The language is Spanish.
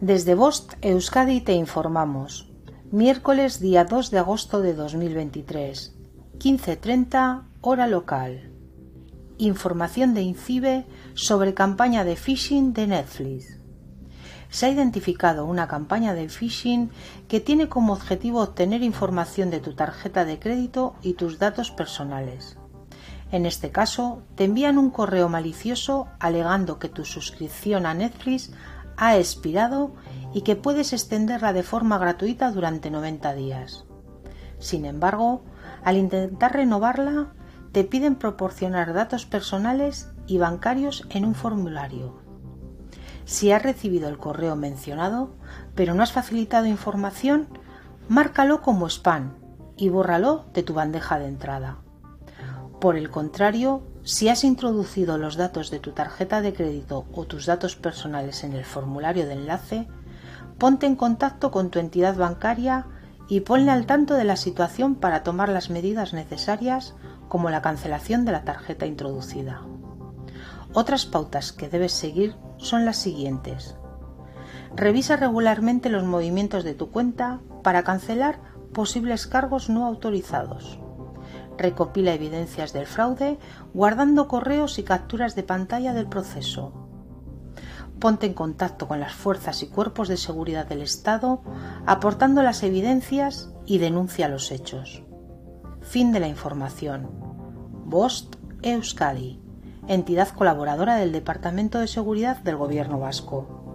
Desde Bost Euskadi te informamos. Miércoles día 2 de agosto de 2023, 15.30 hora local. Información de INCIBE sobre campaña de phishing de Netflix. Se ha identificado una campaña de phishing que tiene como objetivo obtener información de tu tarjeta de crédito y tus datos personales. En este caso, te envían un correo malicioso alegando que tu suscripción a Netflix ha expirado y que puedes extenderla de forma gratuita durante 90 días. Sin embargo, al intentar renovarla, te piden proporcionar datos personales y bancarios en un formulario. Si has recibido el correo mencionado, pero no has facilitado información, márcalo como spam y bórralo de tu bandeja de entrada. Por el contrario, si has introducido los datos de tu tarjeta de crédito o tus datos personales en el formulario de enlace, ponte en contacto con tu entidad bancaria y ponle al tanto de la situación para tomar las medidas necesarias como la cancelación de la tarjeta introducida. Otras pautas que debes seguir son las siguientes. Revisa regularmente los movimientos de tu cuenta para cancelar posibles cargos no autorizados. Recopila evidencias del fraude guardando correos y capturas de pantalla del proceso. Ponte en contacto con las fuerzas y cuerpos de seguridad del Estado aportando las evidencias y denuncia los hechos. Fin de la información. Bost Euskadi, entidad colaboradora del Departamento de Seguridad del Gobierno Vasco.